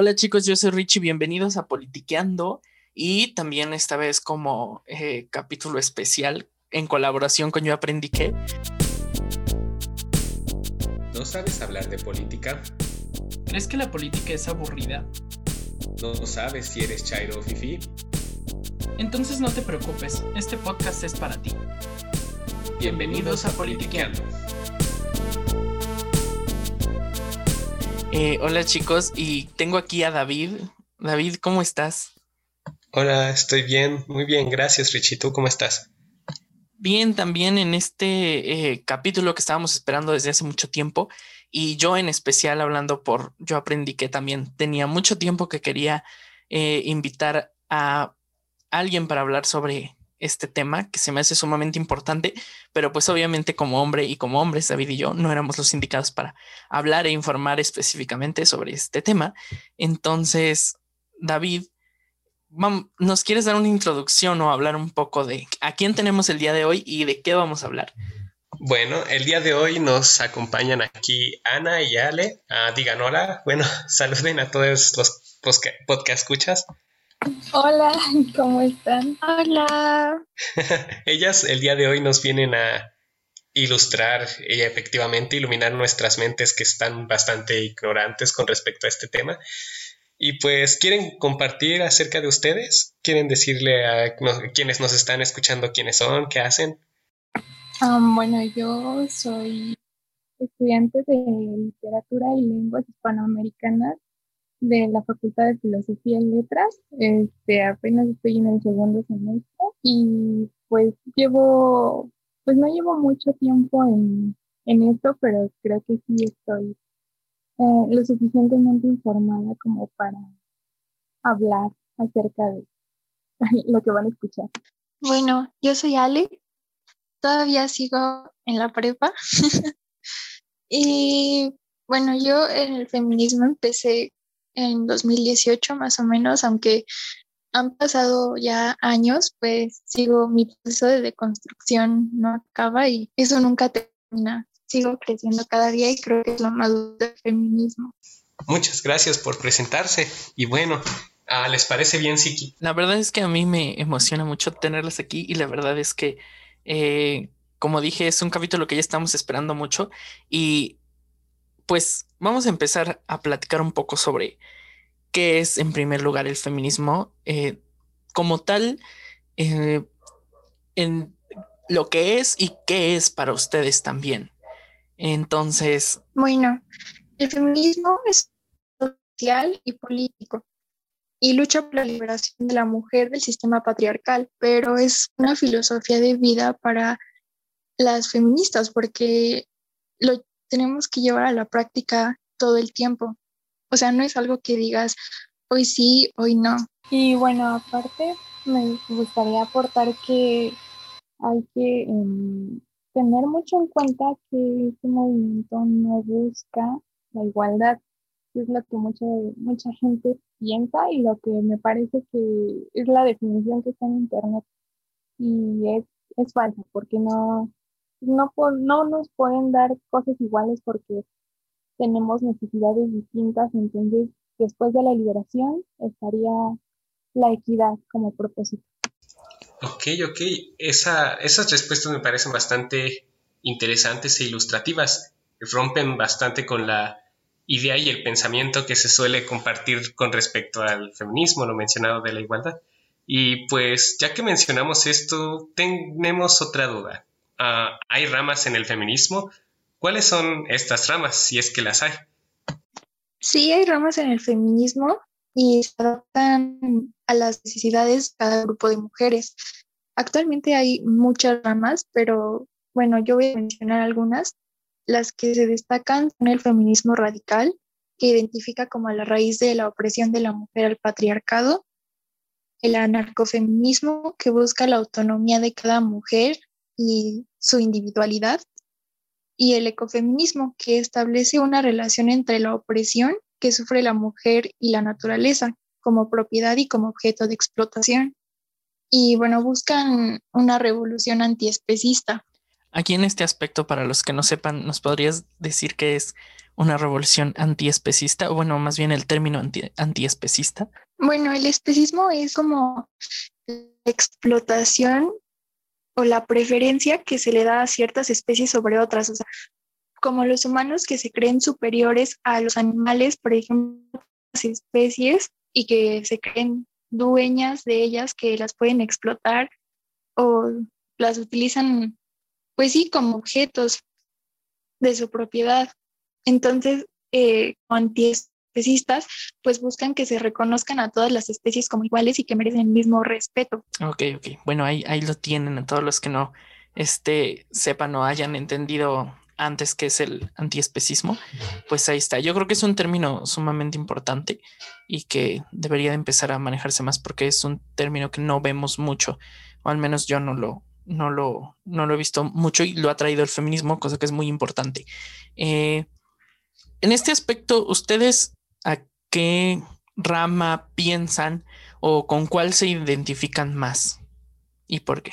Hola chicos, yo soy Richie, bienvenidos a Politiqueando y también esta vez como eh, capítulo especial en colaboración con Yo Aprendí que. ¿No sabes hablar de política? ¿Crees que la política es aburrida? ¿No sabes si eres Chairo o Fifi? Entonces no te preocupes, este podcast es para ti. Bienvenidos a Politiqueando. Eh, hola chicos, y tengo aquí a David. David, ¿cómo estás? Hola, estoy bien, muy bien, gracias Richie. ¿Tú cómo estás? Bien, también en este eh, capítulo que estábamos esperando desde hace mucho tiempo, y yo en especial hablando por, yo aprendí que también tenía mucho tiempo que quería eh, invitar a alguien para hablar sobre este tema que se me hace sumamente importante, pero pues obviamente como hombre y como hombres, David y yo no éramos los indicados para hablar e informar específicamente sobre este tema. Entonces, David, ¿nos quieres dar una introducción o hablar un poco de a quién tenemos el día de hoy y de qué vamos a hablar? Bueno, el día de hoy nos acompañan aquí Ana y Ale. Ah, digan hola. Bueno, saluden a todos los podcast escuchas. Hola, ¿cómo están? Hola. Ellas el día de hoy nos vienen a ilustrar y efectivamente iluminar nuestras mentes que están bastante ignorantes con respecto a este tema. Y pues, ¿quieren compartir acerca de ustedes? ¿Quieren decirle a quienes nos están escuchando quiénes son, qué hacen? bueno, yo soy estudiante de literatura y lenguas hispanoamericanas de la Facultad de Filosofía y Letras. Este, apenas estoy en el segundo semestre y pues llevo, pues no llevo mucho tiempo en, en esto, pero creo que sí estoy eh, lo suficientemente informada como para hablar acerca de lo que van a escuchar. Bueno, yo soy Ale, todavía sigo en la prepa y bueno, yo en el feminismo empecé en 2018 más o menos, aunque han pasado ya años, pues sigo mi proceso de deconstrucción, no acaba y eso nunca termina. Sigo creciendo cada día y creo que es lo más del feminismo. Muchas gracias por presentarse y bueno, ah, ¿les parece bien, Siki? La verdad es que a mí me emociona mucho tenerlas aquí y la verdad es que, eh, como dije, es un capítulo que ya estamos esperando mucho y pues vamos a empezar a platicar un poco sobre qué es en primer lugar el feminismo eh, como tal, eh, en lo que es y qué es para ustedes también. Entonces... Bueno, el feminismo es social y político y lucha por la liberación de la mujer del sistema patriarcal, pero es una filosofía de vida para las feministas porque lo tenemos que llevar a la práctica todo el tiempo. O sea, no es algo que digas hoy sí, hoy no. Y bueno, aparte me gustaría aportar que hay que em, tener mucho en cuenta que este movimiento no busca la igualdad, es lo que mucha, mucha gente piensa y lo que me parece que es la definición que está en Internet. Y es, es falsa, porque no, no, no nos pueden dar cosas iguales porque tenemos necesidades distintas, entonces después de la liberación estaría la equidad como propósito. Ok, ok, Esa, esas respuestas me parecen bastante interesantes e ilustrativas, rompen bastante con la idea y el pensamiento que se suele compartir con respecto al feminismo, lo mencionado de la igualdad. Y pues ya que mencionamos esto, tenemos otra duda. Ah, ¿Hay ramas en el feminismo? ¿Cuáles son estas ramas, si es que las hay? Sí, hay ramas en el feminismo y se adaptan a las necesidades de cada grupo de mujeres. Actualmente hay muchas ramas, pero bueno, yo voy a mencionar algunas. Las que se destacan son el feminismo radical, que identifica como la raíz de la opresión de la mujer al patriarcado, el anarcofeminismo, que busca la autonomía de cada mujer y su individualidad, y el ecofeminismo, que establece una relación entre la opresión que sufre la mujer y la naturaleza como propiedad y como objeto de explotación. Y bueno, buscan una revolución antiespecista. aquí en este aspecto, para los que no sepan, ¿nos podrías decir que es una revolución antiespecista? O bueno, más bien el término anti, antiespecista. Bueno, el especismo es como la explotación o la preferencia que se le da a ciertas especies sobre otras. O sea, como los humanos que se creen superiores a los animales, por ejemplo, las especies, y que se creen dueñas de ellas, que las pueden explotar o las utilizan, pues sí, como objetos de su propiedad. Entonces, eh, antiespecistas, pues buscan que se reconozcan a todas las especies como iguales y que merecen el mismo respeto. Ok, ok. Bueno, ahí, ahí lo tienen a todos los que no este, sepan o hayan entendido antes que es el antiespecismo, pues ahí está. Yo creo que es un término sumamente importante y que debería de empezar a manejarse más porque es un término que no vemos mucho, o al menos yo no lo, no lo, no lo he visto mucho y lo ha traído el feminismo, cosa que es muy importante. Eh, en este aspecto, ¿ustedes a qué rama piensan o con cuál se identifican más y por qué?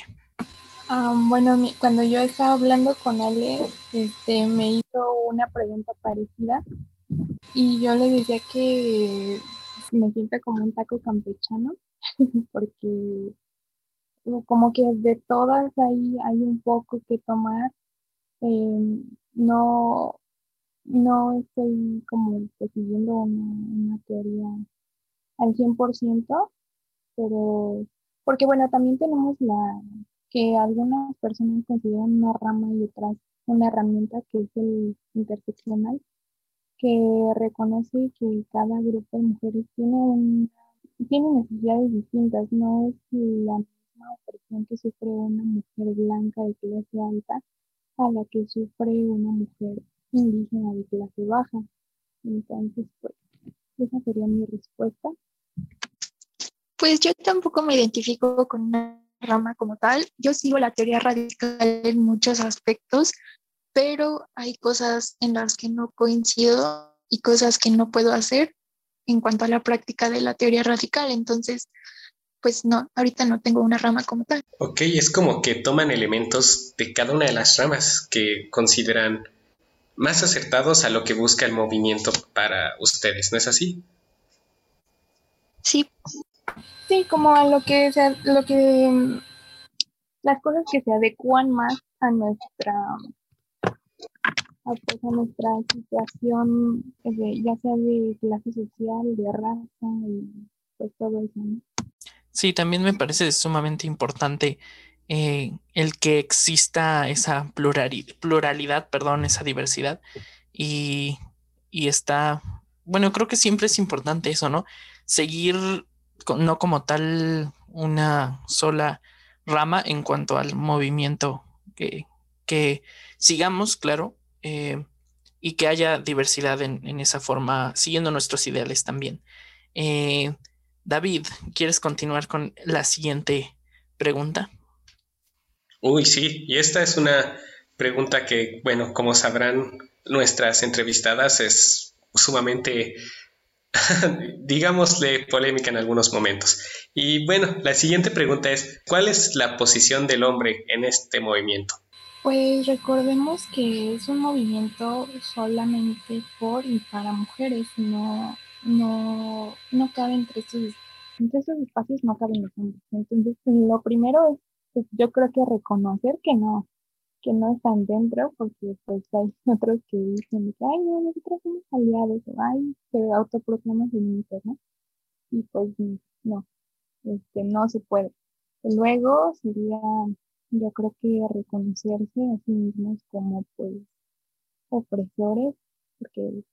bueno, cuando yo estaba hablando con Ale, este, me hizo una pregunta parecida y yo le decía que me siento como un taco campechano, porque como que de todas ahí hay un poco que tomar. Em, no, no estoy como una, una teoría al 100%, pero porque bueno, también tenemos la que algunas personas consideran una rama y otras una herramienta que es el interseccional, que reconoce que cada grupo de mujeres tiene, un, tiene necesidades distintas, no es la misma opresión que sufre una mujer blanca de clase alta a la que sufre una mujer indígena de clase baja. Entonces, pues, esa sería mi respuesta. Pues yo tampoco me identifico con una rama como tal. Yo sigo la teoría radical en muchos aspectos, pero hay cosas en las que no coincido y cosas que no puedo hacer en cuanto a la práctica de la teoría radical. Entonces, pues no, ahorita no tengo una rama como tal. Ok, es como que toman elementos de cada una de las ramas que consideran más acertados a lo que busca el movimiento para ustedes, ¿no es así? Sí. Sí, como a lo que sea, lo que las cosas que se adecuan más a nuestra a, pues, nuestra situación ya sea de clase social, de raza y pues todo eso. Sí, también me parece sumamente importante el que exista esa pluralidad, pluralidad, perdón, esa diversidad y, y está, bueno, creo que siempre es importante eso, ¿no? Seguir no como tal una sola rama en cuanto al movimiento que, que sigamos, claro, eh, y que haya diversidad en, esa forma, siguiendo nuestros ideales también. Eh, David, ¿quieres continuar con la siguiente pregunta? Uy, sí, y esta es una pregunta que, bueno, como sabrán nuestras entrevistadas, es sumamente digámosle polémica en algunos momentos. Y bueno, la siguiente pregunta es, ¿cuál es la posición del hombre en este movimiento? Pues recordemos que es un movimiento solamente por y para mujeres, no, no, no cabe entre estos, entre estos espacios, no caben los hombres. Entonces, lo primero es, pues, yo creo que reconocer que no, que no están dentro, porque pues hay otros que dicen que, ay, no, nosotros somos aliados, o ay, se autoproclaman feministas, ¿no? Y pues no, este, no se puede. Luego sería, yo creo que reconocerse a sí mismos como pues opresores, porque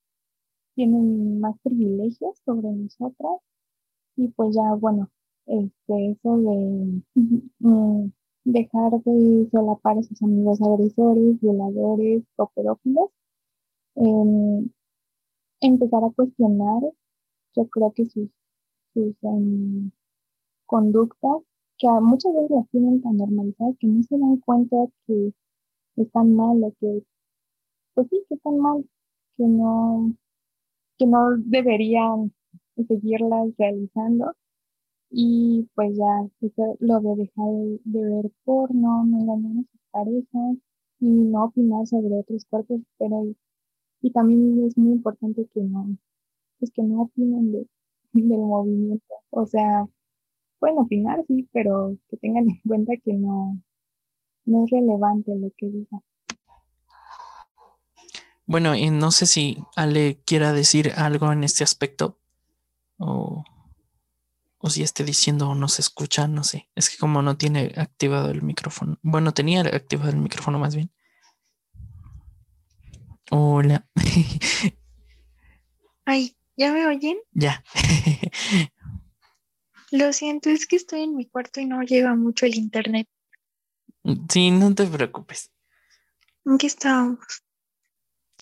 tienen más privilegios sobre nosotras, y pues ya, bueno, este, eso de mm, dejar de solapar a sus amigos agresores, violadores o pedófilos, em, empezar a cuestionar, yo creo que sus, sus em, conductas, que muchas veces las tienen tan normalizadas que no se dan cuenta que están mal o que, pues sí, que están mal, que no, que no deberían seguirlas realizando y pues ya lo de dejar de ver porno, no engañar a sus parejas, y no opinar sobre otros cuerpos, pero y también es muy importante que no, pues que no opinen de, del movimiento. O sea, pueden opinar, sí, pero que tengan en cuenta que no, no es relevante lo que digan. Bueno, y no sé si Ale quiera decir algo en este aspecto o, o si esté diciendo o no se escucha, no sé. Es que como no tiene activado el micrófono. Bueno, tenía activado el micrófono más bien. Hola. Ay, ¿ya me oyen? Ya. Lo siento, es que estoy en mi cuarto y no llega mucho el internet. Sí, no te preocupes. ¿En qué estábamos?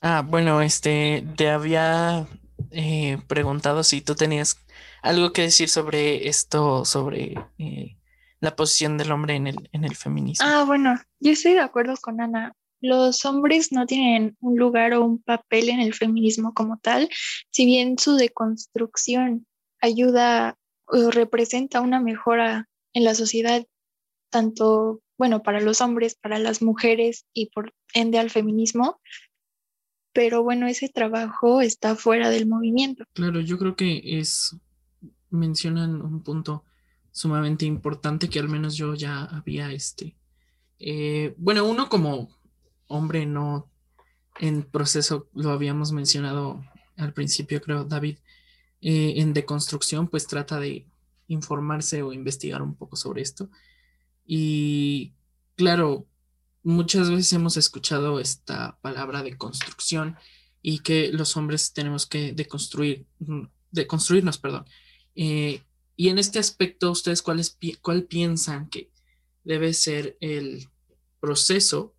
Ah, bueno, este, te había eh, preguntado si tú tenías algo que decir sobre esto, sobre eh, la posición del hombre en el, en el feminismo. Ah, bueno, yo estoy de acuerdo con Ana. Los hombres no tienen un lugar o un papel en el feminismo como tal, si bien su deconstrucción ayuda o representa una mejora en la sociedad, tanto, bueno, para los hombres, para las mujeres y por ende al feminismo, pero bueno, ese trabajo está fuera del movimiento. Claro, yo creo que es, mencionan un punto sumamente importante que al menos yo ya había, este, eh, bueno, uno como hombre no en proceso, lo habíamos mencionado al principio, creo, David, eh, en deconstrucción, pues trata de informarse o investigar un poco sobre esto. Y claro, muchas veces hemos escuchado esta palabra de construcción y que los hombres tenemos que deconstruir, mm, deconstruirnos, perdón. Eh, y en este aspecto, ¿ustedes cuáles, cuál piensan que debe ser el proceso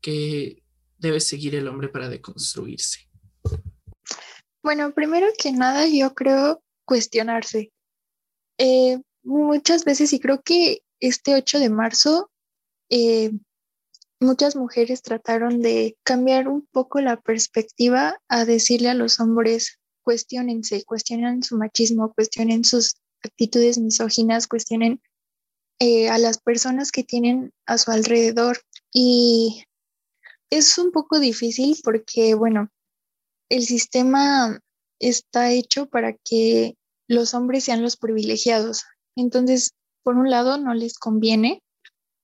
que debe seguir el hombre para deconstruirse? Bueno, primero que nada, yo creo cuestionarse. Eh, muchas veces, y creo que este 8 de marzo eh, muchas mujeres trataron de cambiar un poco la perspectiva a decirle a los hombres, cuestionense, cuestionen su machismo, cuestionen sus actitudes misóginas, cuestionen eh, a las personas que tienen a su alrededor. Y es un poco difícil porque, bueno, el sistema está hecho para que los hombres sean los privilegiados. Entonces, por un lado, no les conviene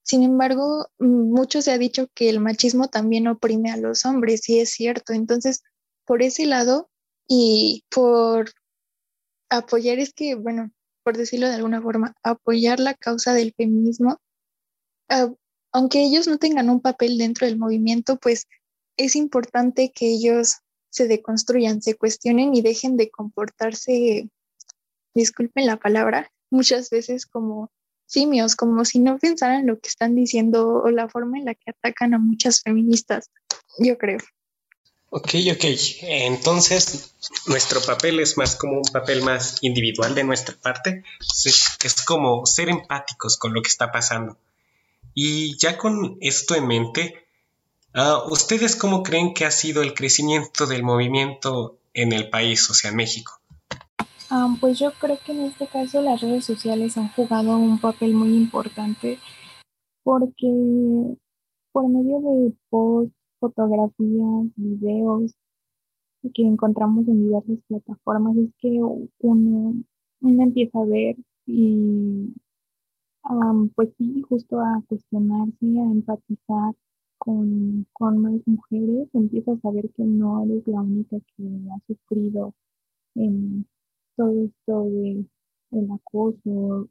sin embargo, mucho se ha dicho que el machismo también oprime a los hombres, y es cierto. Entonces, por ese lado y por apoyar, es que, bueno, por decirlo de alguna forma, apoyar la causa del feminismo, ah, aunque ellos no tengan un papel dentro del movimiento, pues es importante que ellos se deconstruyan, se cuestionen y dejen de comportarse, disculpen la palabra, muchas veces como simios, como si no pensaran lo que están diciendo o la forma en la que atacan a muchas feministas, yo creo. Ok, ok. Entonces, nuestro papel es más como un papel más individual de nuestra parte. Es como ser empáticos con lo que está pasando. Y ya con esto en mente, ah, ¿ustedes cómo creen que ha sido el crecimiento del movimiento en el país, o sea, México? pues yo creo que en este caso las redes sociales han jugado un papel muy importante porque por medio de posts, fotografías, videos que encontramos en diversas plataformas. Es que uno, empieza a ver y pues sí, justo a cuestionarse, a empatizar con, con más mujeres, empieza a saber que no eres la única que ha sufrido en todo esto de el acoso,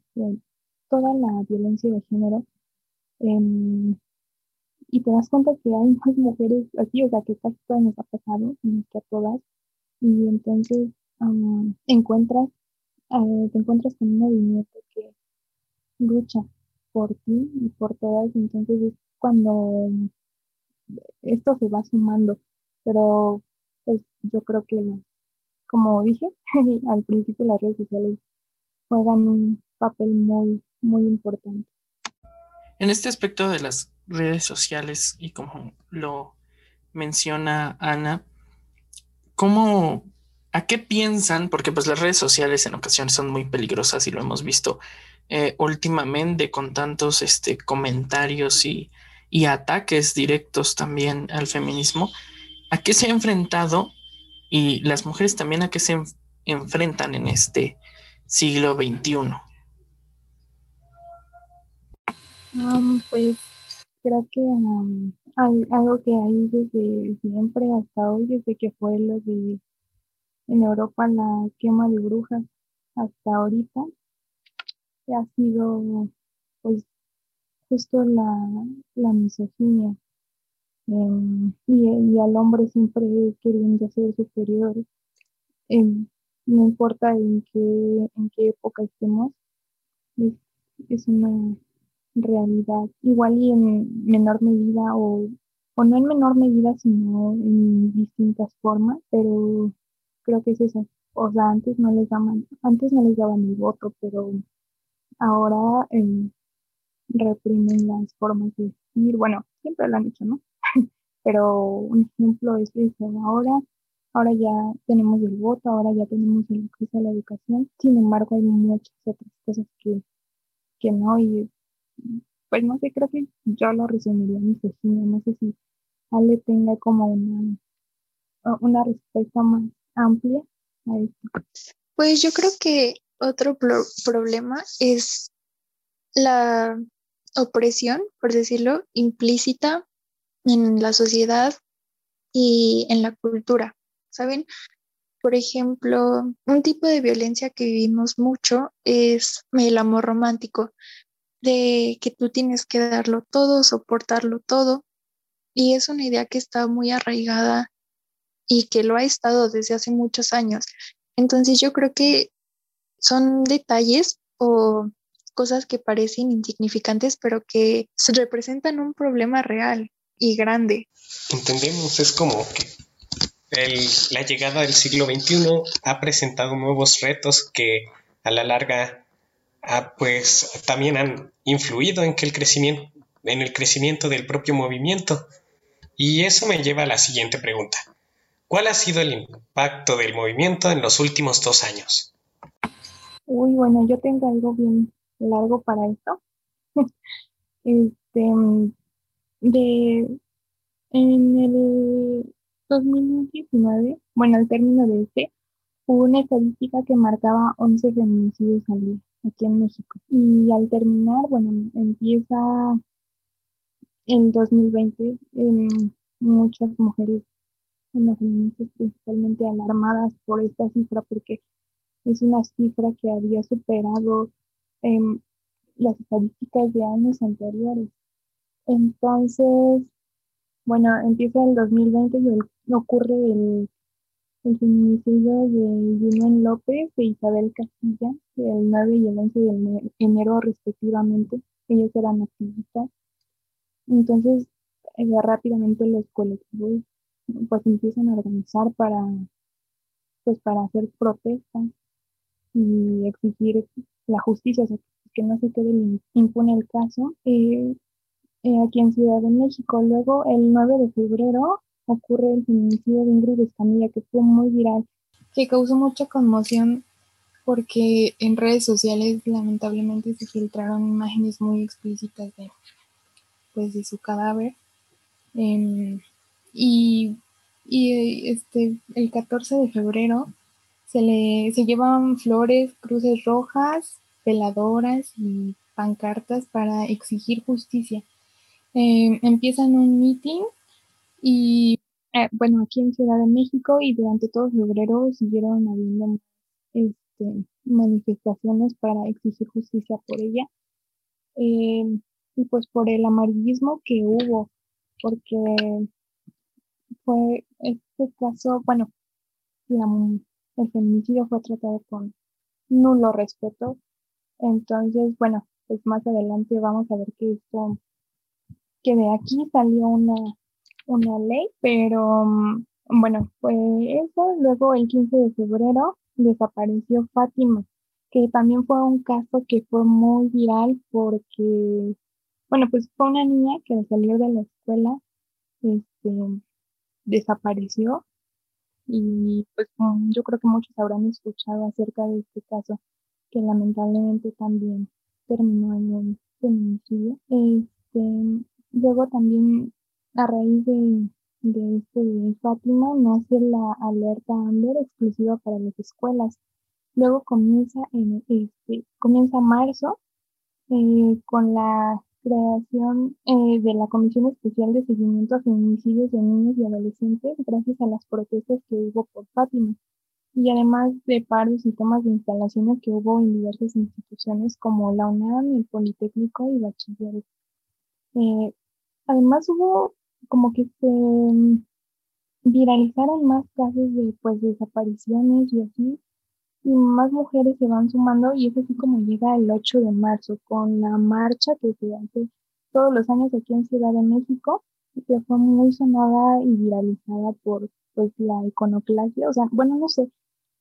toda la violencia de género, em, y te das cuenta que hay más mujeres así, o sea, que casi todas nos ha pasado, que a todas, y entonces encuentras, eh, te encuentras con un movimiento que lucha por ti y por todas, entonces es cuando esto se va sumando, pero pues yo creo que como dije al principio, las redes sociales juegan un papel muy, muy importante. En este aspecto de las redes sociales y como lo menciona Ana, ¿cómo, a qué piensan? Porque pues las redes sociales en ocasiones son muy peligrosas y lo hemos visto eh, últimamente con tantos este, comentarios y, y ataques directos también al feminismo, ¿a qué se ha enfrentado y las mujeres también a qué se enfrentan en este siglo XXI? Um, pues creo que um, algo que hay desde siempre hasta hoy, desde que fue lo de en Europa la quema de brujas hasta ahorita, ha sido pues justo la, la misoginia em, y, al hombre siempre queriendo ser superior. Em, no importa en qué, en qué época estemos, es, es una realidad, igual y en menor medida o, o no en menor medida, sino en distintas formas, pero creo que es eso. O sea, antes no les daban, antes no les daban el voto, pero ahora eh, reprimen las formas de decir, bueno, siempre lo han hecho, ¿no? pero un ejemplo es eso, ahora, ahora ya tenemos el voto, ahora ya tenemos el acceso a la educación, sin embargo hay muchas otras cosas que, que no, y pues no sé, creo que yo lo resumiría en mi no sé si Ale tenga como una, una respuesta más amplia a esto. Pues yo creo que otro problema es la opresión, por decirlo, implícita en la sociedad y en la cultura, ¿saben? Por ejemplo, un tipo de violencia que vivimos mucho es el amor romántico, de que tú tienes que darlo todo, soportarlo todo, y es una idea que está muy arraigada y que lo ha estado desde hace muchos años. Entonces yo creo que son detalles o cosas que parecen insignificantes, pero que representan un problema real y grande. Entendemos, es como que la llegada del siglo XXI ha presentado nuevos retos que a la larga pues también han influido en, que el crecimiento, en el crecimiento del propio movimiento. Y eso me lleva a la siguiente pregunta. ¿Cuál ha sido el impacto del movimiento en los últimos dos años? Uy, bueno, yo tengo algo bien largo para esto. este, de, en el 2019, bueno, al término de este, hubo una estadística que marcaba 11 feminicidios al día aquí en México. Y al terminar, bueno, empieza en 2020, muchas mujeres, bueno, feministas principalmente alarmadas por esta cifra porque es una cifra que había superado em, las estadísticas de años anteriores. Entonces, bueno, empieza el 2020 y ocurre el, el feminicidio de Yunuen López e Isabel Castilla, el 9 y el 11 de enero respectivamente. Ellos eran activistas. Entonces, eh, rápidamente los colectivos pues empiezan a organizar para pues para hacer protestas y exigir la justicia, o sea, que no se quede impune el caso. Eh, eh, aquí en Ciudad de México. Luego, el 9 de febrero, ocurre el feminicidio de Ingrid Escamilla, que fue muy viral, que causó mucha conmoción porque en redes sociales lamentablemente se filtraron imágenes muy explícitas de, pues, de su cadáver. Em, y, y este, el 14 de febrero se le se llevan flores, cruces rojas, veladoras y pancartas para exigir justicia. Em, empiezan un meeting y eh, bueno, aquí en Ciudad de México y durante todo febrero siguieron habiendo este, manifestaciones para exigir justicia por ella. Em, y pues por el amarillismo que hubo, porque fue este caso, bueno, el feminicidio fue tratado con nulo respeto. Entonces, bueno, pues más adelante vamos a ver que esto, que de aquí salió una, una ley, pero mm, bueno, fue eso. Luego el 15 de febrero desapareció Fátima, que también fue un caso que fue muy viral porque, bueno, pues fue una niña que salió de la escuela, este, desapareció y pues mm, yo creo que muchos habrán escuchado acerca de este caso que lamentablemente también terminó en un feminicidio. Este, luego también a raíz de, de este de Fátima nace la alerta Amber exclusiva para las escuelas. Luego comienza en este, comienza marzo eh, con la creación eh, de la Comisión Especial de Seguimiento a Feminicidios de Niños y Adolescentes gracias a las protestas que hubo por Fátima y además de paros y tomas de instalaciones que hubo en diversas instituciones como la UNAM, el Politécnico y Bachilleres. Eh, además hubo como que se viralizaron más casos de pues desapariciones y así y más mujeres se van sumando y es así como llega el 8 de marzo con la marcha que se hace todos los años aquí en Ciudad de México y que fue muy sonada y viralizada por pues la iconoclasia, o sea, bueno, no sé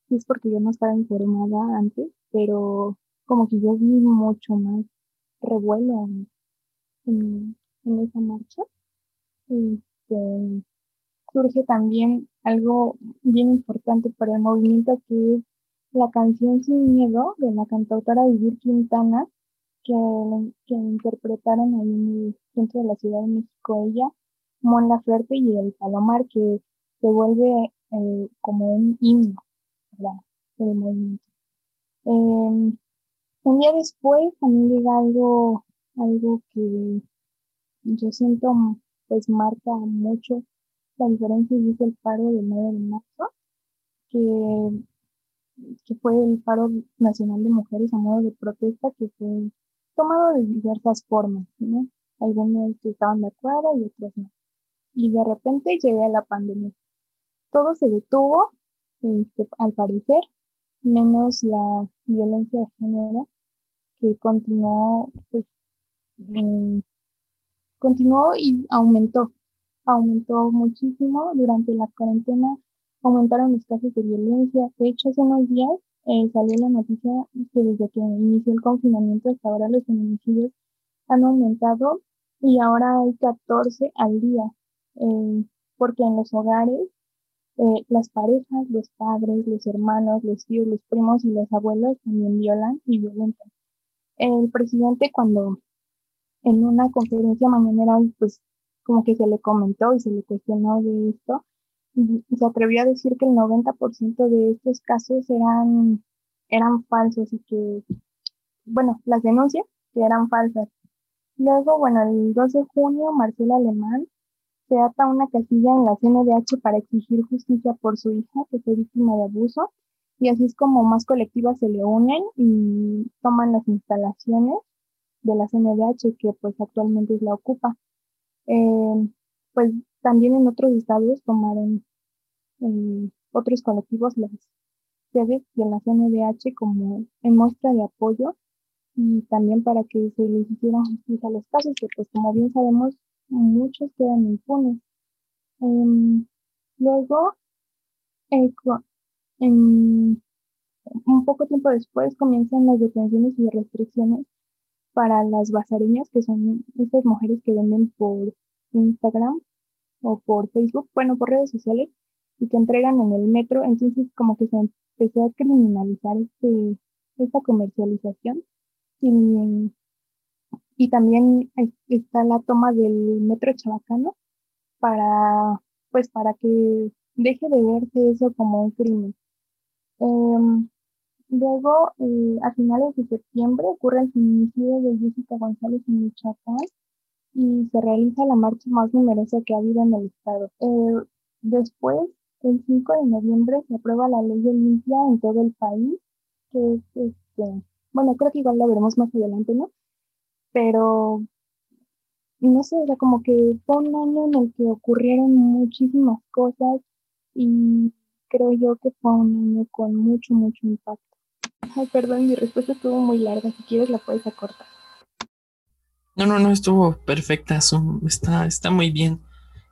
si es porque yo no estaba informada antes, pero como que yo vi mucho más revuelo en, en, esa marcha. Este, surge también algo bien importante para el movimiento que es la canción Sin Miedo de la cantautora Vivir Quintana, que, que interpretaron ahí en el centro de la Ciudad de México ella, Mon Laferte y el Palomar, que se vuelve eh, como un himno para el movimiento. Em, un día después también llega algo, algo que yo siento pues marca mucho la diferencia y es el paro del 9 de marzo, que que fue el paro nacional de mujeres a modo de protesta que fue tomado de diversas formas, ¿no? Algunos estaban de acuerdo y otros no. Y de repente llega la pandemia. Todo se detuvo, este, al parecer, menos la violencia de género, que continuó, pues, continuó y aumentó. Aumentó muchísimo durante la cuarentena aumentaron los casos de violencia. De hecho, hace unos días eh, salió la noticia que desde que inició el confinamiento hasta ahora los feminicidios han aumentado y ahora hay 14 al día, eh, porque en los hogares eh, las parejas, los padres, los hermanos, los tíos, los primos y los abuelos también violan y violentan. El presidente cuando en una conferencia mañanera pues como que se le comentó y se le cuestionó de esto, se atrevió a decir que el 90% de estos casos eran, eran falsos y que, bueno, las denuncias que eran falsas. Luego, bueno, el 2 de junio, Marcela Alemán se ata una casilla en la CNDH para exigir justicia por su hija que fue víctima de abuso y así es como más colectivas se le unen y toman las instalaciones de la CNDH que pues actualmente es la ocupa. Eh, pues también en otros estados tomaron eh, otros colectivos las sedes de la CNDH como en muestra de apoyo y también para que se les hicieran justicia a los casos, que pues como bien sabemos muchos quedan impunes. Em, luego, eh, en, un poco tiempo después comienzan las detenciones y restricciones para las basareñas, que son estas mujeres que venden por Instagram o por Facebook, bueno, por redes sociales, y que entregan en el metro, entonces como que se empezó a criminalizar este, esta comercialización. Y, y también está la toma del metro chabacano para, pues, para que deje de verse eso como un crimen. Em, luego, eh, a finales de septiembre, ocurre el feminicidio de Jessica González en Michoacán y se realiza la marcha más numerosa que ha habido en el estado. Eh, después, el 5 de noviembre, se aprueba la ley de limpia en todo el país, que es, este, bueno, creo que igual la veremos más adelante, ¿no? Pero, no sé, era como que fue un año en el que ocurrieron muchísimas cosas y creo yo que fue un año con mucho, mucho impacto. Ay, perdón, mi respuesta estuvo muy larga, si quieres la puedes acortar. No, no, no, estuvo perfecta, está, está muy bien.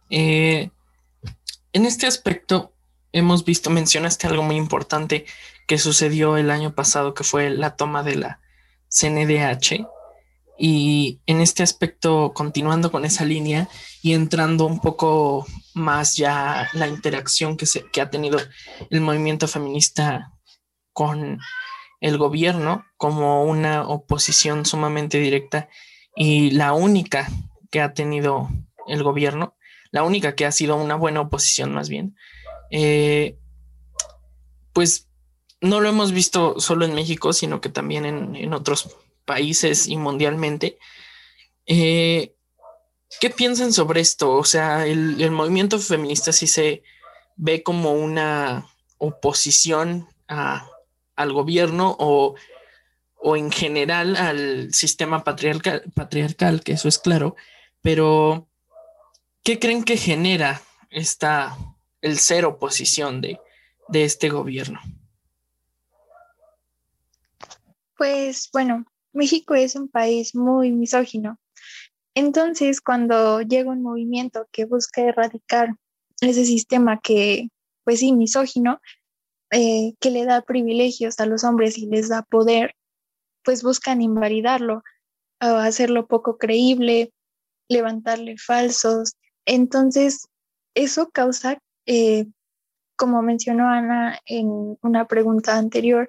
Eh, en este aspecto, hemos visto, mencionaste algo muy importante que sucedió el año pasado, que fue la toma de la CNDH. Y en este aspecto, continuando con esa línea y entrando un poco más ya la interacción que, se, que ha tenido el movimiento feminista con el gobierno como una oposición sumamente directa y la única que ha tenido el gobierno, la única que ha sido una buena oposición más bien, eh, pues no lo hemos visto solo en México, sino que también en, otros países y mundialmente. Eh, ¿Qué piensan sobre esto? O sea, el, movimiento feminista sí se ve como una oposición al gobierno o, o, en general al sistema patriarcal, patriarcal, que eso es claro, pero ¿qué creen que genera esta, el ser oposición de, de este gobierno? Pues bueno, México es un país muy misógino. Entonces, cuando llega un movimiento que busca erradicar ese sistema que, pues sí, misógino, eh, que le da privilegios a los hombres y les da poder, pues buscan invalidarlo, hacerlo poco creíble, levantarle falsos. Entonces, eso causa, eh, como mencionó Ana en una pregunta anterior,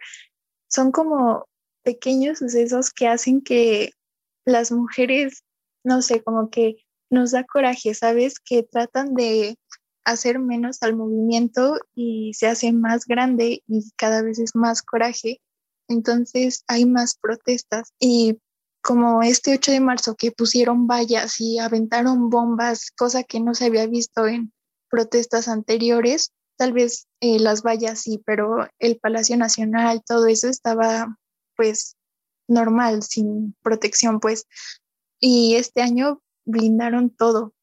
son como pequeños sucesos que hacen que las mujeres, no sé, como que nos da coraje, ¿sabes? Que tratan de hacer menos al movimiento y se hace más grande y cada vez es más coraje. Entonces hay más protestas y como este 8 de marzo que pusieron vallas y aventaron bombas, cosa que no se había visto en protestas anteriores, tal vez eh, las vallas sí, pero el Palacio Nacional, todo eso estaba pues normal, sin protección, pues. Y este año blindaron todo.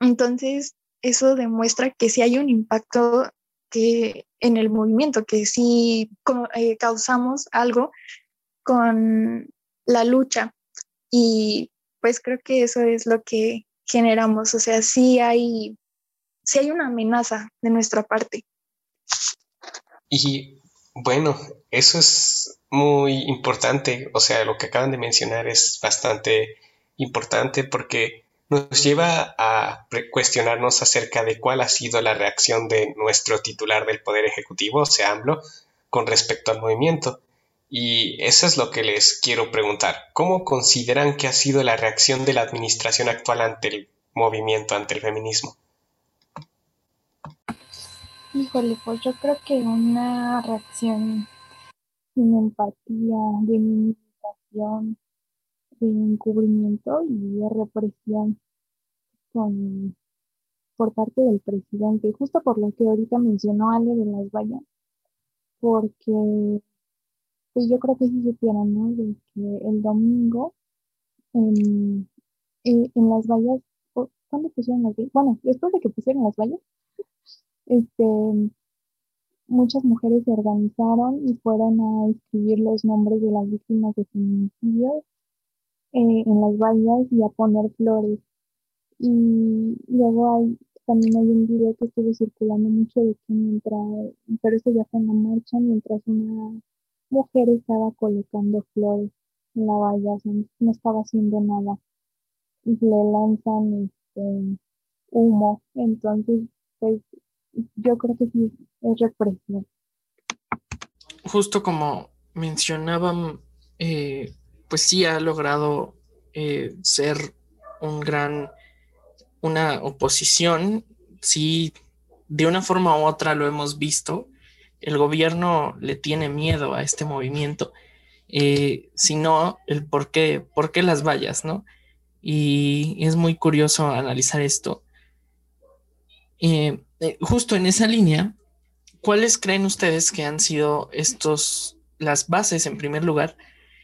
Entonces, eso demuestra que sí hay un impacto que en el movimiento, que sí eh, causamos algo con la lucha. Y pues creo que eso es lo que generamos. O sea, sí hay, sí hay una amenaza de nuestra parte. Y bueno, eso es muy importante, o sea, lo que acaban de mencionar es bastante importante porque nos lleva a cuestionarnos acerca de cuál ha sido la reacción de nuestro titular del Poder Ejecutivo, o sea, AMLO, con respecto al movimiento. Y eso es lo que les quiero preguntar. ¿Cómo consideran que ha sido la reacción de la administración actual ante el movimiento, ante el feminismo? Híjole, pues yo creo que una reacción sin empatía, de minimización, de encubrimiento y de represión con, por parte del presidente, justo por lo que ahorita mencionó Ale de las vallas, porque pues yo creo que si supieran, ¿no? De que el domingo en, en, las vallas, ¿cuándo pusieron las vallas? Bueno, después de que pusieron las vallas, este, muchas mujeres se organizaron y fueron a escribir los nombres de las víctimas de feminicidios eh, en las vallas y a poner flores. Y luego hay, también hay un video que estuvo circulando mucho de que mientras, pero eso ya fue en la marcha, mientras una mujer estaba colocando flores en la valla, o sea, no estaba haciendo nada. Y le lanzan este humo. Entonces, pues yo creo que sí es represión. Justo como mencionaban, eh, pues sí ha logrado eh, ser un gran, una oposición, sí, de una forma u otra lo hemos visto, el gobierno le tiene miedo a este movimiento, eh, sino el por qué, por qué las vallas, ¿no? Y es muy curioso analizar esto. Eh, justo en esa línea, ¿cuáles creen ustedes que han sido estos, las bases en primer lugar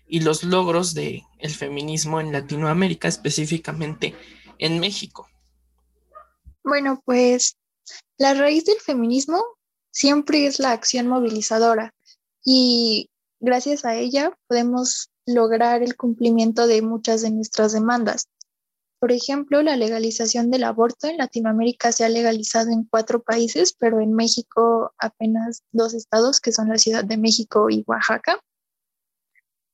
y los logros del el feminismo en Latinoamérica, específicamente en México? Bueno, pues la raíz del feminismo siempre es la acción movilizadora y gracias a ella podemos lograr el cumplimiento de muchas de nuestras demandas. Por ejemplo, la legalización del aborto en Latinoamérica se ha legalizado en cuatro países, pero en México apenas dos estados, que son la Ciudad de México y Oaxaca.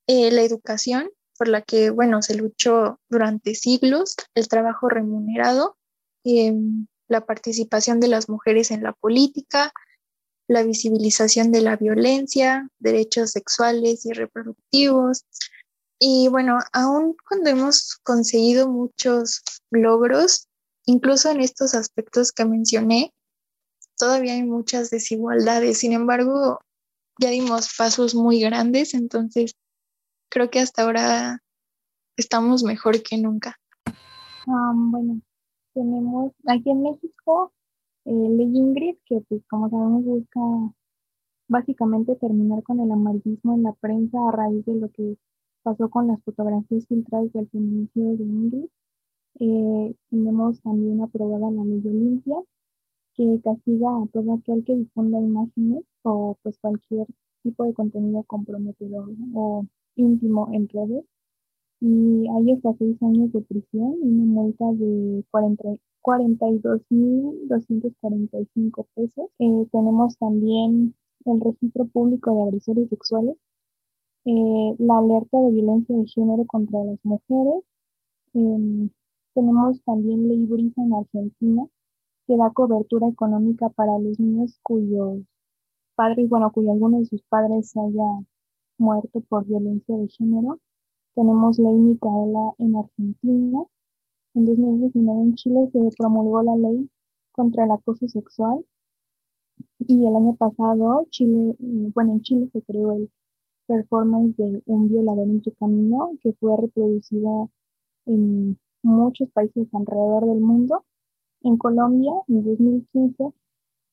Eh, la educación, por la que, bueno, se luchó durante siglos, el trabajo remunerado, em, la participación de las mujeres en la política, la visibilización de la violencia, derechos sexuales y reproductivos, Y bueno, aún cuando hemos conseguido muchos logros, incluso en estos aspectos que mencioné, todavía hay muchas desigualdades. Sin embargo, ya dimos pasos muy grandes, entonces creo que hasta ahora estamos mejor que nunca. bueno, tenemos aquí en México eh, Ley Ingrid, que pues como sabemos busca básicamente terminar con el amarillismo en la prensa a raíz de lo que pasó con las fotografías filtradas del feminicidio de Ingrid. Eh, tenemos también aprobada la ley Olimpia, que castiga a todo aquel que difunda imágenes o pues cualquier tipo de contenido comprometedor o íntimo en redes. Y hay hasta seis años de prisión y una multa de 42.245 pesos. Eh, tenemos también el registro público de agresores sexuales, eh, la alerta de violencia de género contra las mujeres. Em, tenemos también ley brisa en Argentina, que da cobertura económica para los niños cuyos padres, bueno, cuyo alguno de sus padres haya muerto por violencia de género. Tenemos ley Micaela en Argentina. En 2019 en Chile se promulgó la ley contra el acoso sexual y el año pasado Chile, bueno, en Chile se creó el performance de un violador en su camino que fue reproducido en muchos países alrededor del mundo. En Colombia, en 2015,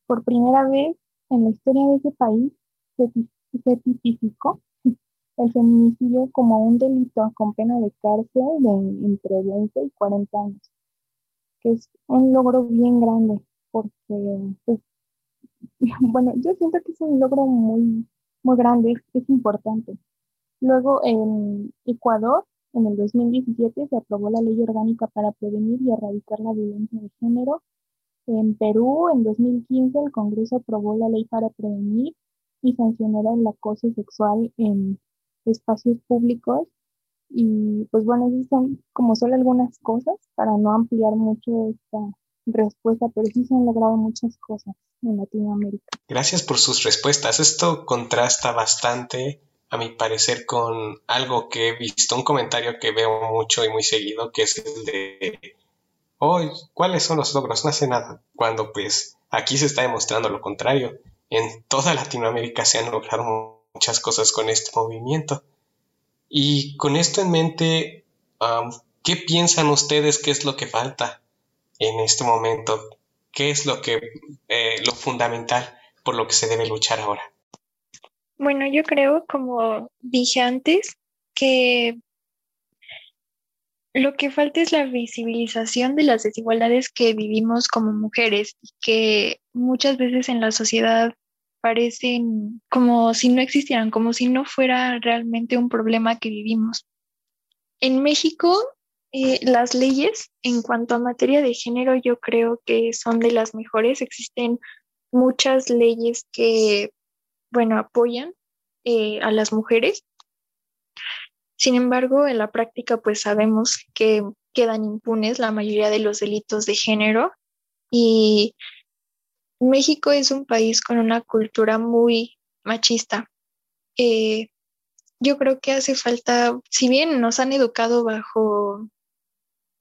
por primera vez en la historia de ese país, se, tipificó el feminicidio como un delito con pena de cárcel de entre 20 y 40 años, que es un logro bien grande, porque, pues, bueno, yo siento que es un logro muy, muy grande, es importante. Luego, en Ecuador, en el 2017 se aprobó la ley orgánica para prevenir y erradicar la violencia de género. En Perú, en 2015, el Congreso aprobó la ley para prevenir y sancionar el acoso sexual en espacios públicos. Y pues bueno, esas son como solo algunas cosas para no ampliar mucho esta respuesta, pero sí se han logrado muchas cosas en Latinoamérica. Gracias por sus respuestas. Esto contrasta bastante a mi parecer, con algo que he visto, un comentario que veo mucho y muy seguido, que es el de, hoy ¿cuáles son los logros? No hace nada. Cuando pues aquí se está demostrando lo contrario. En toda Latinoamérica se han logrado muchas cosas con este movimiento. Y con esto en mente, ¿qué piensan ustedes que es lo que falta en este momento? ¿Qué es lo que eh, lo fundamental por lo que se debe luchar ahora? Bueno, yo creo, como dije antes, que lo que falta es la visibilización de las desigualdades que vivimos como mujeres que muchas veces en la sociedad parecen como si no existieran, como si no fuera realmente un problema que vivimos. En México, eh, las leyes en cuanto a materia de género yo creo que son de las mejores. Existen muchas leyes que bueno, apoyan eh, a las mujeres. Sin embargo, en la práctica, pues sabemos que quedan impunes la mayoría de los delitos de género y México es un país con una cultura muy machista. Eh, yo creo que hace falta, si bien nos han educado bajo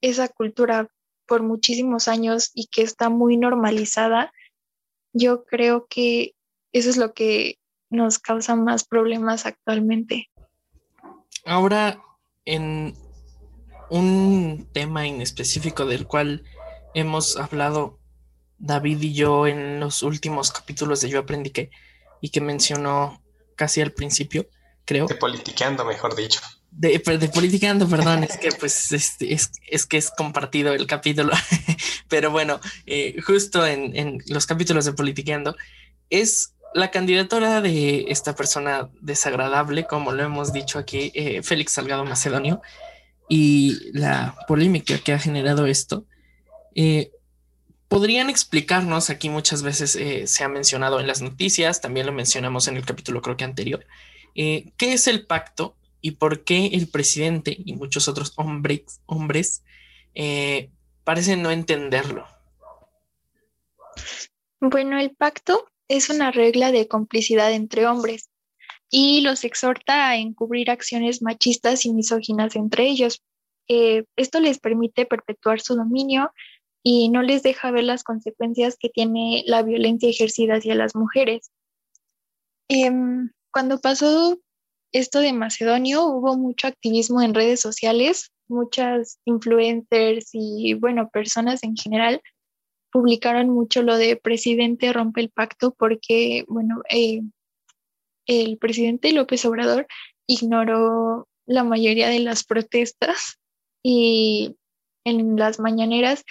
esa cultura por muchísimos años y que está muy normalizada, yo creo que eso es lo que nos causan más problemas actualmente. Ahora, en un tema en específico del cual hemos hablado David y yo en los últimos capítulos de Yo Aprendí que y que mencionó casi al principio, creo. De politiqueando, mejor dicho. De, de politiqueando, perdón, es que pues este, es, es, que es compartido el capítulo, pero bueno, eh, justo en, en los capítulos de politiqueando es la candidatura de esta persona desagradable, como lo hemos dicho aquí, eh, Félix Salgado Macedonio, y la polémica que ha generado esto, eh, podrían explicarnos, aquí muchas veces eh, se ha mencionado en las noticias, también lo mencionamos en el capítulo creo que anterior, qué es el pacto y por qué el presidente y muchos otros hombres, hombres parecen no entenderlo. Bueno, el pacto es una regla de complicidad entre hombres y los exhorta a encubrir acciones machistas y misóginas entre ellos. Eh, esto les permite perpetuar su dominio y no les deja ver las consecuencias que tiene la violencia ejercida hacia las mujeres. Em, cuando pasó esto de Macedonio, hubo mucho activismo en redes sociales, muchas influencers y, bueno, personas en general publicaron mucho lo de presidente rompe el pacto porque, bueno, eh, el presidente López Obrador ignoró la mayoría de las protestas y en las mañaneras,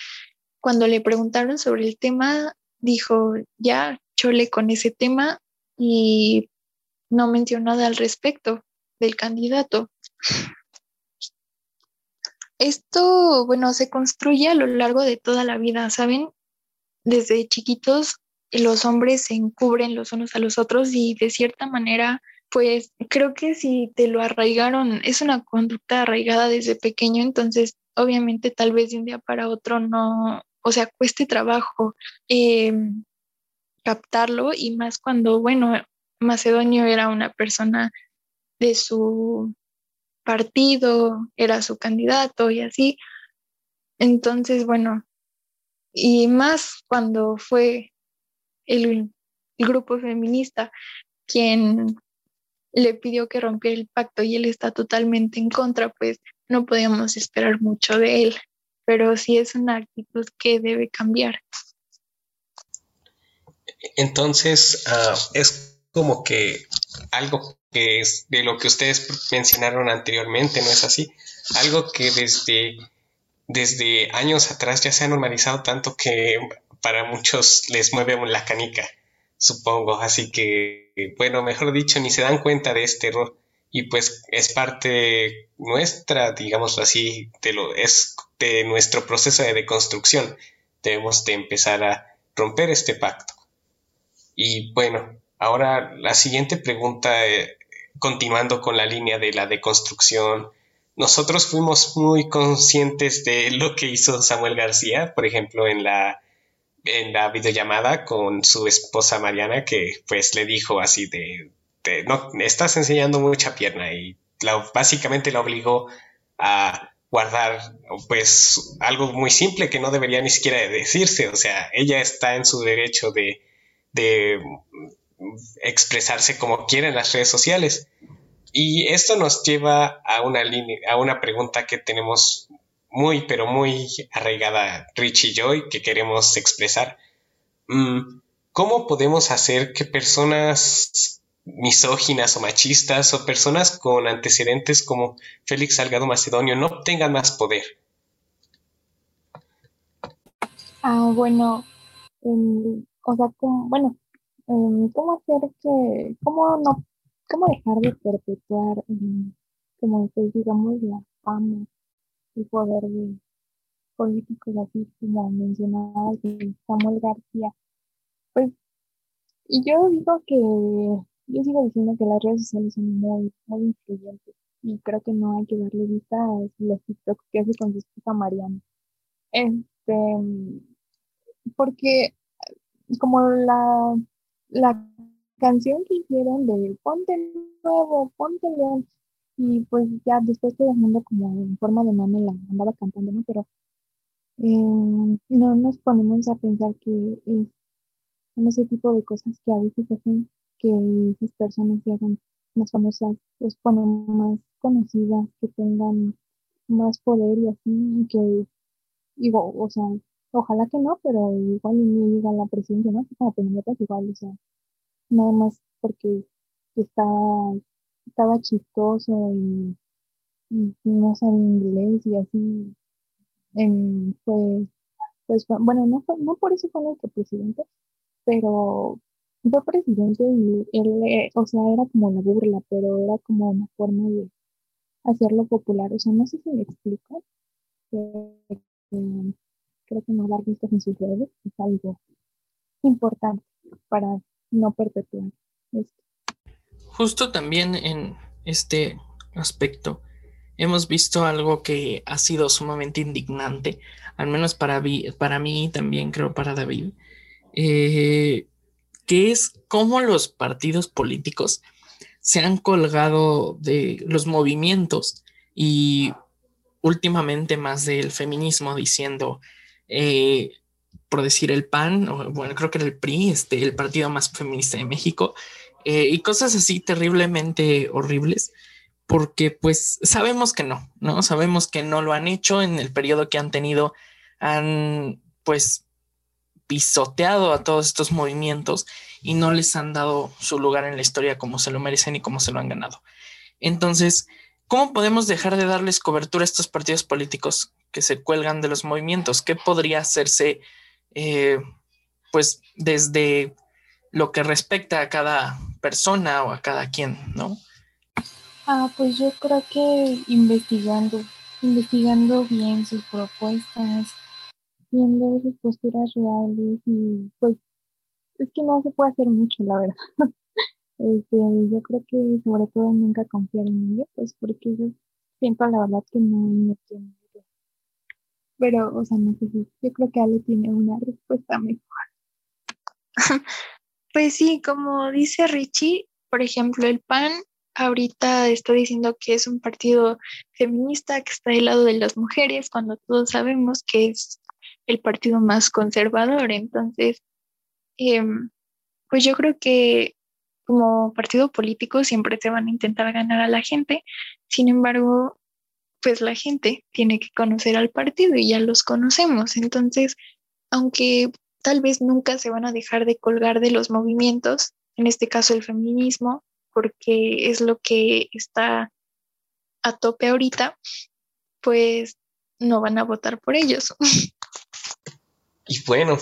cuando le preguntaron sobre el tema, dijo, ya, chole con ese tema y no mencionó nada al respecto del candidato. Esto, bueno, se construye a lo largo de toda la vida, ¿saben? Desde chiquitos los hombres se encubren los unos a los otros y de cierta manera, pues creo que si te lo arraigaron, es una conducta arraigada desde pequeño, entonces obviamente tal vez de un día para otro no, o sea, cueste trabajo em, captarlo y más cuando, bueno, Macedonio era una persona de su partido, era su candidato y así. Entonces, bueno, y más cuando fue el, grupo feminista quien le pidió que rompiera el pacto y él está totalmente en contra, pues no podíamos esperar mucho de él, pero sí es una actitud que debe cambiar. Entonces, ah, es como que algo que es de lo que ustedes mencionaron anteriormente, ¿no es así? Algo que desde, desde años atrás ya se ha normalizado tanto que para muchos les mueve la canica, supongo. Así que, bueno, mejor dicho, ni se dan cuenta de este error. Y pues es parte nuestra, digamos así, de lo, es de nuestro proceso de deconstrucción. Debemos de empezar a romper este pacto. Y bueno, ahora la siguiente pregunta, eh, continuando con la línea de la deconstrucción, nosotros fuimos muy conscientes de lo que hizo Samuel García, por ejemplo, en la en la videollamada con su esposa Mariana que pues le dijo así de, no, estás enseñando mucha pierna y básicamente la obligó a guardar pues algo muy simple que no debería ni siquiera decirse, o sea, ella está en su derecho de, de expresarse como quiere en las redes sociales. Y esto nos lleva a una, línea, a una pregunta que tenemos muy, pero muy arraigada Rich y yo y que queremos expresar. Mm, ¿Cómo podemos hacer que personas misóginas o machistas o personas con antecedentes como Félix Salgado Macedonio no tengan más poder? Ah, bueno, o sea, bueno, ¿cómo hacer que, cómo no, cómo dejar de perpetuar, como pues, digamos, la fama el poder de políticos así como mencionaba Samuel García. Pues, y yo digo que, yo sigo diciendo que las redes sociales son muy, muy influyentes y creo que no hay que darle vista a los TikToks que hace con su esposa Mariana. Este, porque como la, la canción que hicieron de Ponte Nuevo, Ponte León, y pues ya después todo el mundo como en forma de mame la andaba cantando, ¿no? Pero eh, no nos ponemos a pensar que es en ese tipo de cosas que a veces hacen que esas personas se hagan más famosas, pues ponen más conocidas, que tengan más poder y así, y que digo, o sea, ojalá que no, pero igual ni llega la presidencia, ¿no? Como pendientes igual, o sea, nada más porque está estaba chistoso y, no sabía inglés y así fue, pues bueno, no, no por eso fue nuestro presidente, pero fue presidente y él, eh, o sea, era como la burla, pero era como una forma de hacerlo popular. O sea, no sé si me explico. Creo que no dar vistas en sus redes es algo importante para no perpetuar esto. Justo también en este aspecto hemos visto algo que ha sido sumamente indignante, al menos para, para mí también creo para David, eh, que es cómo los partidos políticos se han colgado de los movimientos y últimamente más del feminismo diciendo, eh, por decir el PAN, bueno, creo que era el PRI, este, el partido más feminista de México, eh, y cosas así terriblemente horribles, porque pues sabemos que no, ¿no? Sabemos que no lo han hecho en el periodo que han tenido, han pues pisoteado a todos estos movimientos y no les han dado su lugar en la historia como se lo merecen y como se lo han ganado. Entonces, ¿cómo podemos dejar de darles cobertura a estos partidos políticos que se cuelgan de los movimientos? ¿Qué podría hacerse, eh, pues, desde lo que respecta a cada persona o a cada quien, no? Ah, pues yo creo que investigando, investigando bien sus propuestas, viendo sus posturas reales y pues es que no se puede hacer mucho, la verdad. Este, yo creo que sobre todo nunca confiar en ellos, pues porque yo siento la verdad que no me tiene Pero, o sea, no sé yo creo que Ale tiene una respuesta mejor. Pues sí, como dice Richie, por ejemplo, el PAN ahorita está diciendo que es un partido feminista que está del lado de las mujeres, cuando todos sabemos que es el partido más conservador. Entonces, em, pues yo creo que como partido político siempre se van a intentar ganar a la gente. Sin embargo, pues la gente tiene que conocer al partido y ya los conocemos. Entonces, aunque tal vez nunca se van a dejar de colgar de los movimientos, en este caso el feminismo, porque es lo que está a tope ahorita, pues no van a votar por ellos. Y bueno,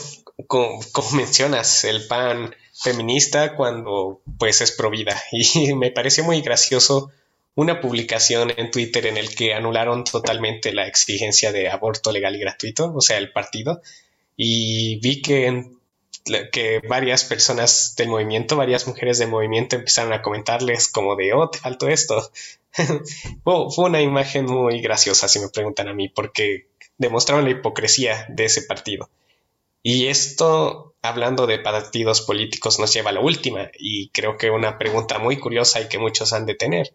como, mencionas, el PAN feminista cuando pues es pro vida. Y me pareció muy gracioso una publicación en Twitter en el que anularon totalmente la exigencia de aborto legal y gratuito, o sea, el partido. Y vi que, que varias personas del movimiento, varias mujeres del movimiento empezaron a comentarles como de, oh, te faltó esto. fue una imagen muy graciosa, si me preguntan a mí, porque demostraron la hipocresía de ese partido. Y esto, hablando de partidos políticos, nos lleva a la última, y creo que una pregunta muy curiosa y que muchos han de tener.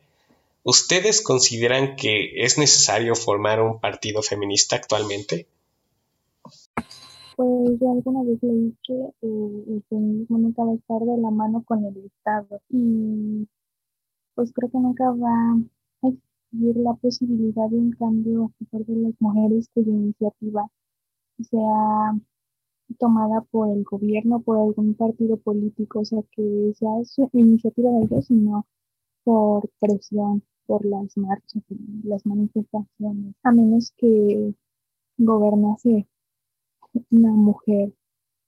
¿Ustedes consideran que es necesario formar un partido feminista actualmente? Pues yo alguna vez leí que eh, el feminismo nunca va a estar de la mano con el Estado y pues creo que nunca va a existir la posibilidad de un cambio a favor de las mujeres cuya iniciativa sea tomada por el gobierno, por algún partido político, o sea, que sea su iniciativa de ellos, sino por presión, por las marchas, las manifestaciones, a menos que gobernase una mujer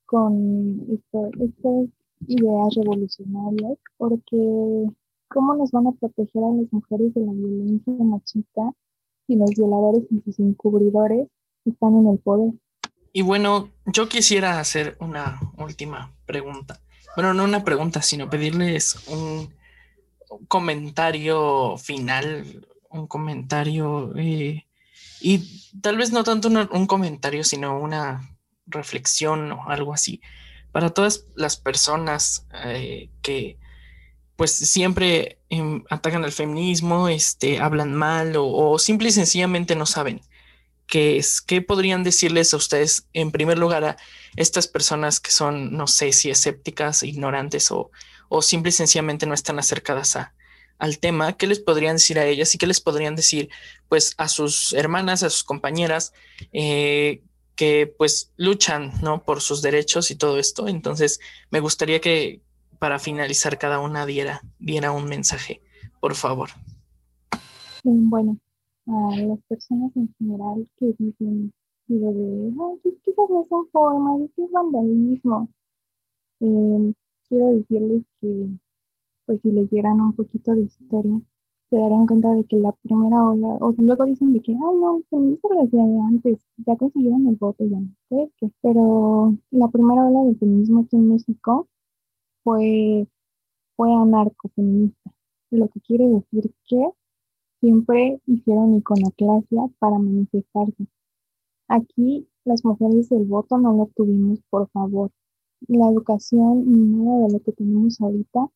con estas ideas revolucionarias, porque ¿cómo nos van a proteger a las mujeres de la violencia machista si los violadores y sus encubridores están en el poder? Y bueno, yo quisiera hacer una última pregunta. Bueno, no una pregunta, sino pedirles un, comentario final, un comentario eh, y tal vez no tanto un comentario, sino una reflexión o algo así. Para todas las personas eh, que pues siempre em, atacan al feminismo, este, hablan mal o, o simple y sencillamente no saben qué es, qué podrían decirles a ustedes en primer lugar a estas personas que son, no sé si escépticas, ignorantes o, o simple y sencillamente no están acercadas a, al tema, ¿qué les podrían decir a ellas y qué les podrían decir pues a sus hermanas, a sus compañeras eh, que pues luchan, ¿no? Por sus derechos y todo esto. Entonces, me gustaría que para finalizar cada una diera, diera un mensaje, por favor. Bueno, a las personas en general que dicen, digo, de, ay, es que no son formas, es que es vandalismo. Eh, quiero decirles que, pues si leyeran un poquito de historia, se darían cuenta de que la primera ola, o luego dicen de que, ay, no, feminismo desde antes, ya consiguieron el voto, ya no sé qué, pero la primera ola del feminismo aquí en México fue, fue anarcofeminista, lo que quiere decir que Siempre hicieron iconoclasia para manifestarse. Aquí las mujeres del voto no lo tuvimos, por favor. La educación ni nada de lo que tenemos ahorita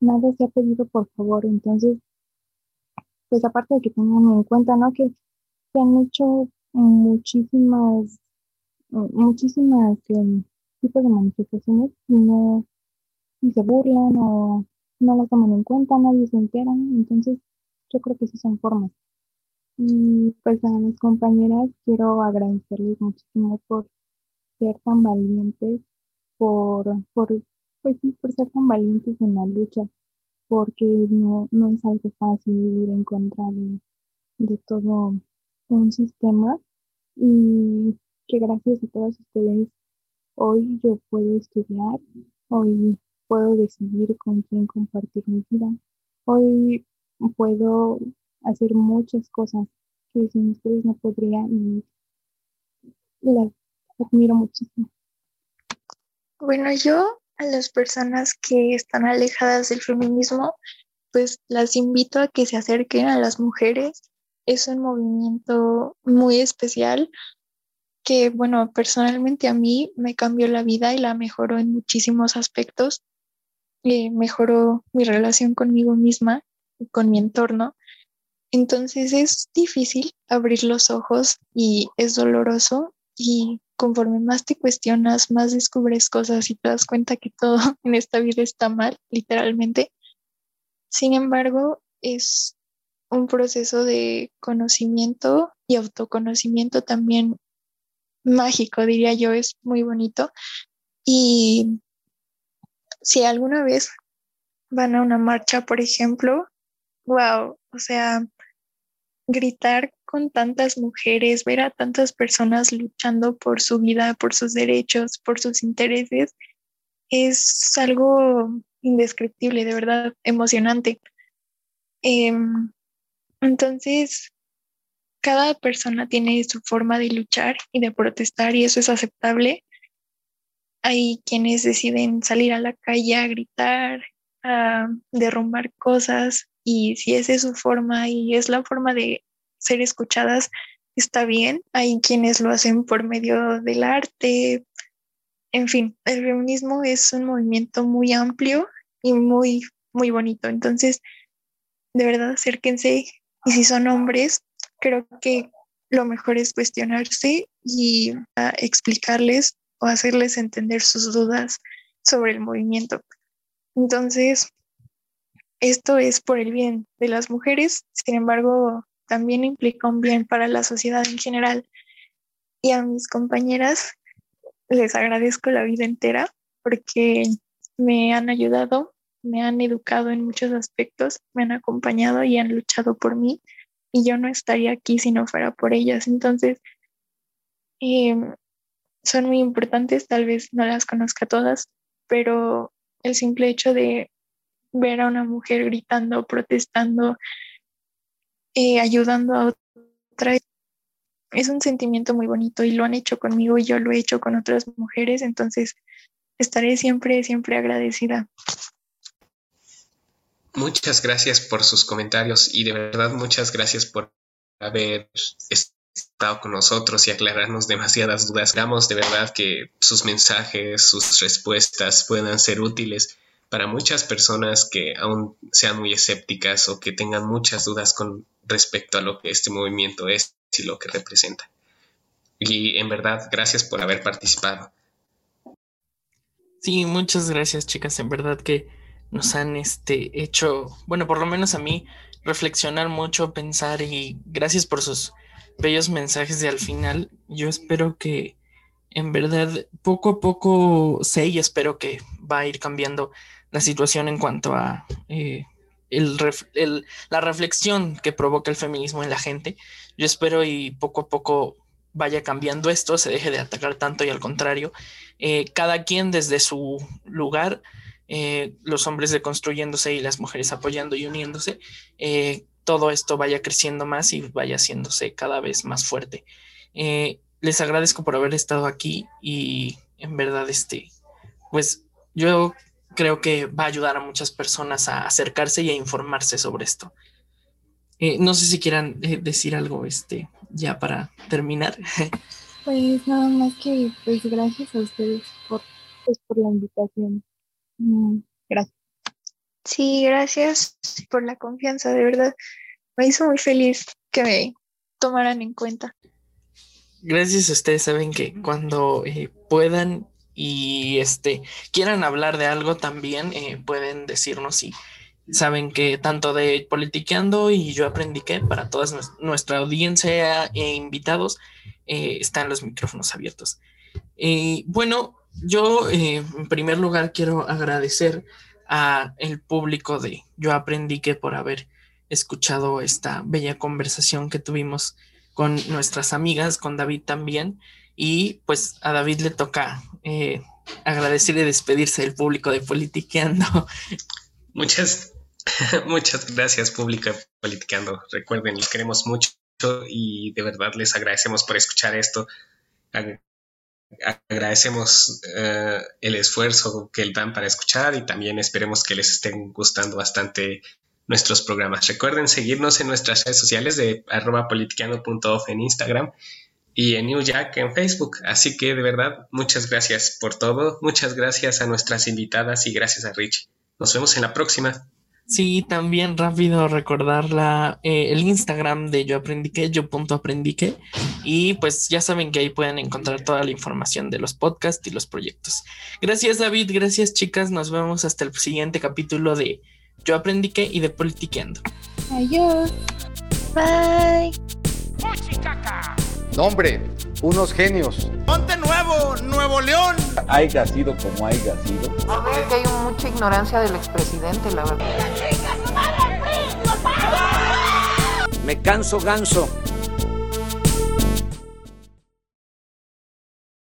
nada se ha pedido por favor. Entonces, pues aparte de que tengan en cuenta, ¿no? Que se han hecho muchísimas, muchísimas em, tipos de manifestaciones y no y se burlan o no las toman en cuenta, nadie se entera. Entonces, yo creo que sí son formas. Y pues a mis compañeras quiero agradecerles muchísimo por ser tan valientes, por, por, pues por ser tan valientes en la lucha, porque no, no es algo fácil vivir en contra de, de todo un sistema y que gracias a todas ustedes hoy yo puedo estudiar, hoy puedo decidir con quién compartir mi vida, hoy puedo hacer muchas cosas que sin ustedes no podría y las admiro muchísimo. Bueno, yo a las personas que están alejadas del feminismo, pues las invito a que se acerquen a las mujeres. Es un movimiento muy especial que, bueno, personalmente a mí me cambió la vida y la mejoró en muchísimos aspectos. Eh, mejoró mi relación conmigo misma y con mi entorno. Entonces es difícil abrir los ojos y es doloroso y conforme más te cuestionas, más descubres cosas y te das cuenta que todo en esta vida está mal, literalmente. Sin embargo, es un proceso de conocimiento y autoconocimiento también mágico, diría yo, es muy bonito. Y si alguna vez van a una marcha, por ejemplo, wow, o sea, gritar tantas mujeres, ver a tantas personas luchando por su vida, por sus derechos, por sus intereses, es algo indescriptible, de verdad, emocionante. Em, entonces, cada persona tiene su forma de luchar y de protestar y eso es aceptable. Hay quienes deciden salir a la calle a gritar, a derrumbar cosas y si esa es su forma y es la forma de ser escuchadas, está bien. Hay quienes lo hacen por medio del arte. En fin, el feminismo es un movimiento muy amplio y muy, muy bonito. Entonces, de verdad, acérquense. Y si son hombres, creo que lo mejor es cuestionarse y explicarles o hacerles entender sus dudas sobre el movimiento. Entonces, esto es por el bien de las mujeres, sin embargo, también implica un bien para la sociedad en general. Y a mis compañeras les agradezco la vida entera porque me han ayudado, me han educado en muchos aspectos, me han acompañado y han luchado por mí y yo no estaría aquí si no fuera por ellas. Entonces, em, son muy importantes, tal vez no las conozca todas, pero el simple hecho de ver a una mujer gritando, protestando, eh, ayudando a otra, es un sentimiento muy bonito y lo han hecho conmigo y yo lo he hecho con otras mujeres, entonces estaré siempre, siempre agradecida. Muchas gracias por sus comentarios y de verdad muchas gracias por haber estado con nosotros y aclararnos demasiadas dudas. Damos de verdad que sus mensajes, sus respuestas puedan ser útiles para muchas personas que aún sean muy escépticas o que tengan muchas dudas con respecto a lo que este movimiento es y lo que representa. Y en verdad, gracias por haber participado. Sí, muchas gracias, chicas. En verdad que nos han este, hecho, bueno, por lo menos a mí, reflexionar mucho, pensar y gracias por sus bellos mensajes de al final. Yo espero que en verdad poco a poco sé y espero que va a ir cambiando la situación en cuanto a eh, el, la reflexión que provoca el feminismo en la gente. Yo espero y poco a poco vaya cambiando esto, se deje de atacar tanto y al contrario, eh, cada quien desde su lugar eh, los hombres deconstruyéndose y las mujeres apoyando y uniéndose, todo esto vaya creciendo más y vaya haciéndose cada vez más fuerte. Les agradezco por haber estado aquí y en verdad, este, pues yo creo que va a ayudar a muchas personas a acercarse y a informarse sobre esto. no sé si quieran decir algo, este, ya para terminar. Pues nada más que, pues gracias a ustedes por, pues, por la invitación. Mm, gracias. Sí, gracias por la confianza, de verdad. Me hizo muy feliz que me tomaran en cuenta. Gracias a ustedes, saben que cuando eh, puedan y este quieran hablar de algo también eh, pueden decirnos si saben que tanto de Politiqueando y yo aprendí que para toda nuestra audiencia e invitados eh, están los micrófonos abiertos. bueno, yo en primer lugar quiero agradecer a el público de Yo aprendí que por haber escuchado esta bella conversación que tuvimos con nuestras amigas, con David también. Y pues a David le toca eh, agradecer y despedirse del público de Politiqueando. Muchas, muchas gracias, público de Politiqueando. Recuerden, les queremos mucho y de verdad les agradecemos por escuchar esto. Agradecemos eh, el esfuerzo que dan para escuchar y también esperemos que les estén gustando bastante nuestros programas. Recuerden seguirnos en nuestras redes sociales de arroba en Instagram y en New Jack en Facebook. Así que de verdad, muchas gracias por todo. Muchas gracias a nuestras invitadas y gracias a Rich. Nos vemos en la próxima. Sí, también rápido recordar la, eh, el Instagram de Yo Aprendí Que, yo punto aprendí que. Y pues ya saben que ahí pueden encontrar toda la información de los podcasts y los proyectos. Gracias David, gracias chicas. Nos vemos hasta el siguiente capítulo de Yo Aprendí Que y de Politiqueando. Adiós. Bye. Nombre, unos genios. Ponte nuevo, Nuevo León. Haya sido como haya sido. A ver, que hay mucha ignorancia del expresidente, la verdad. Me canso ganso.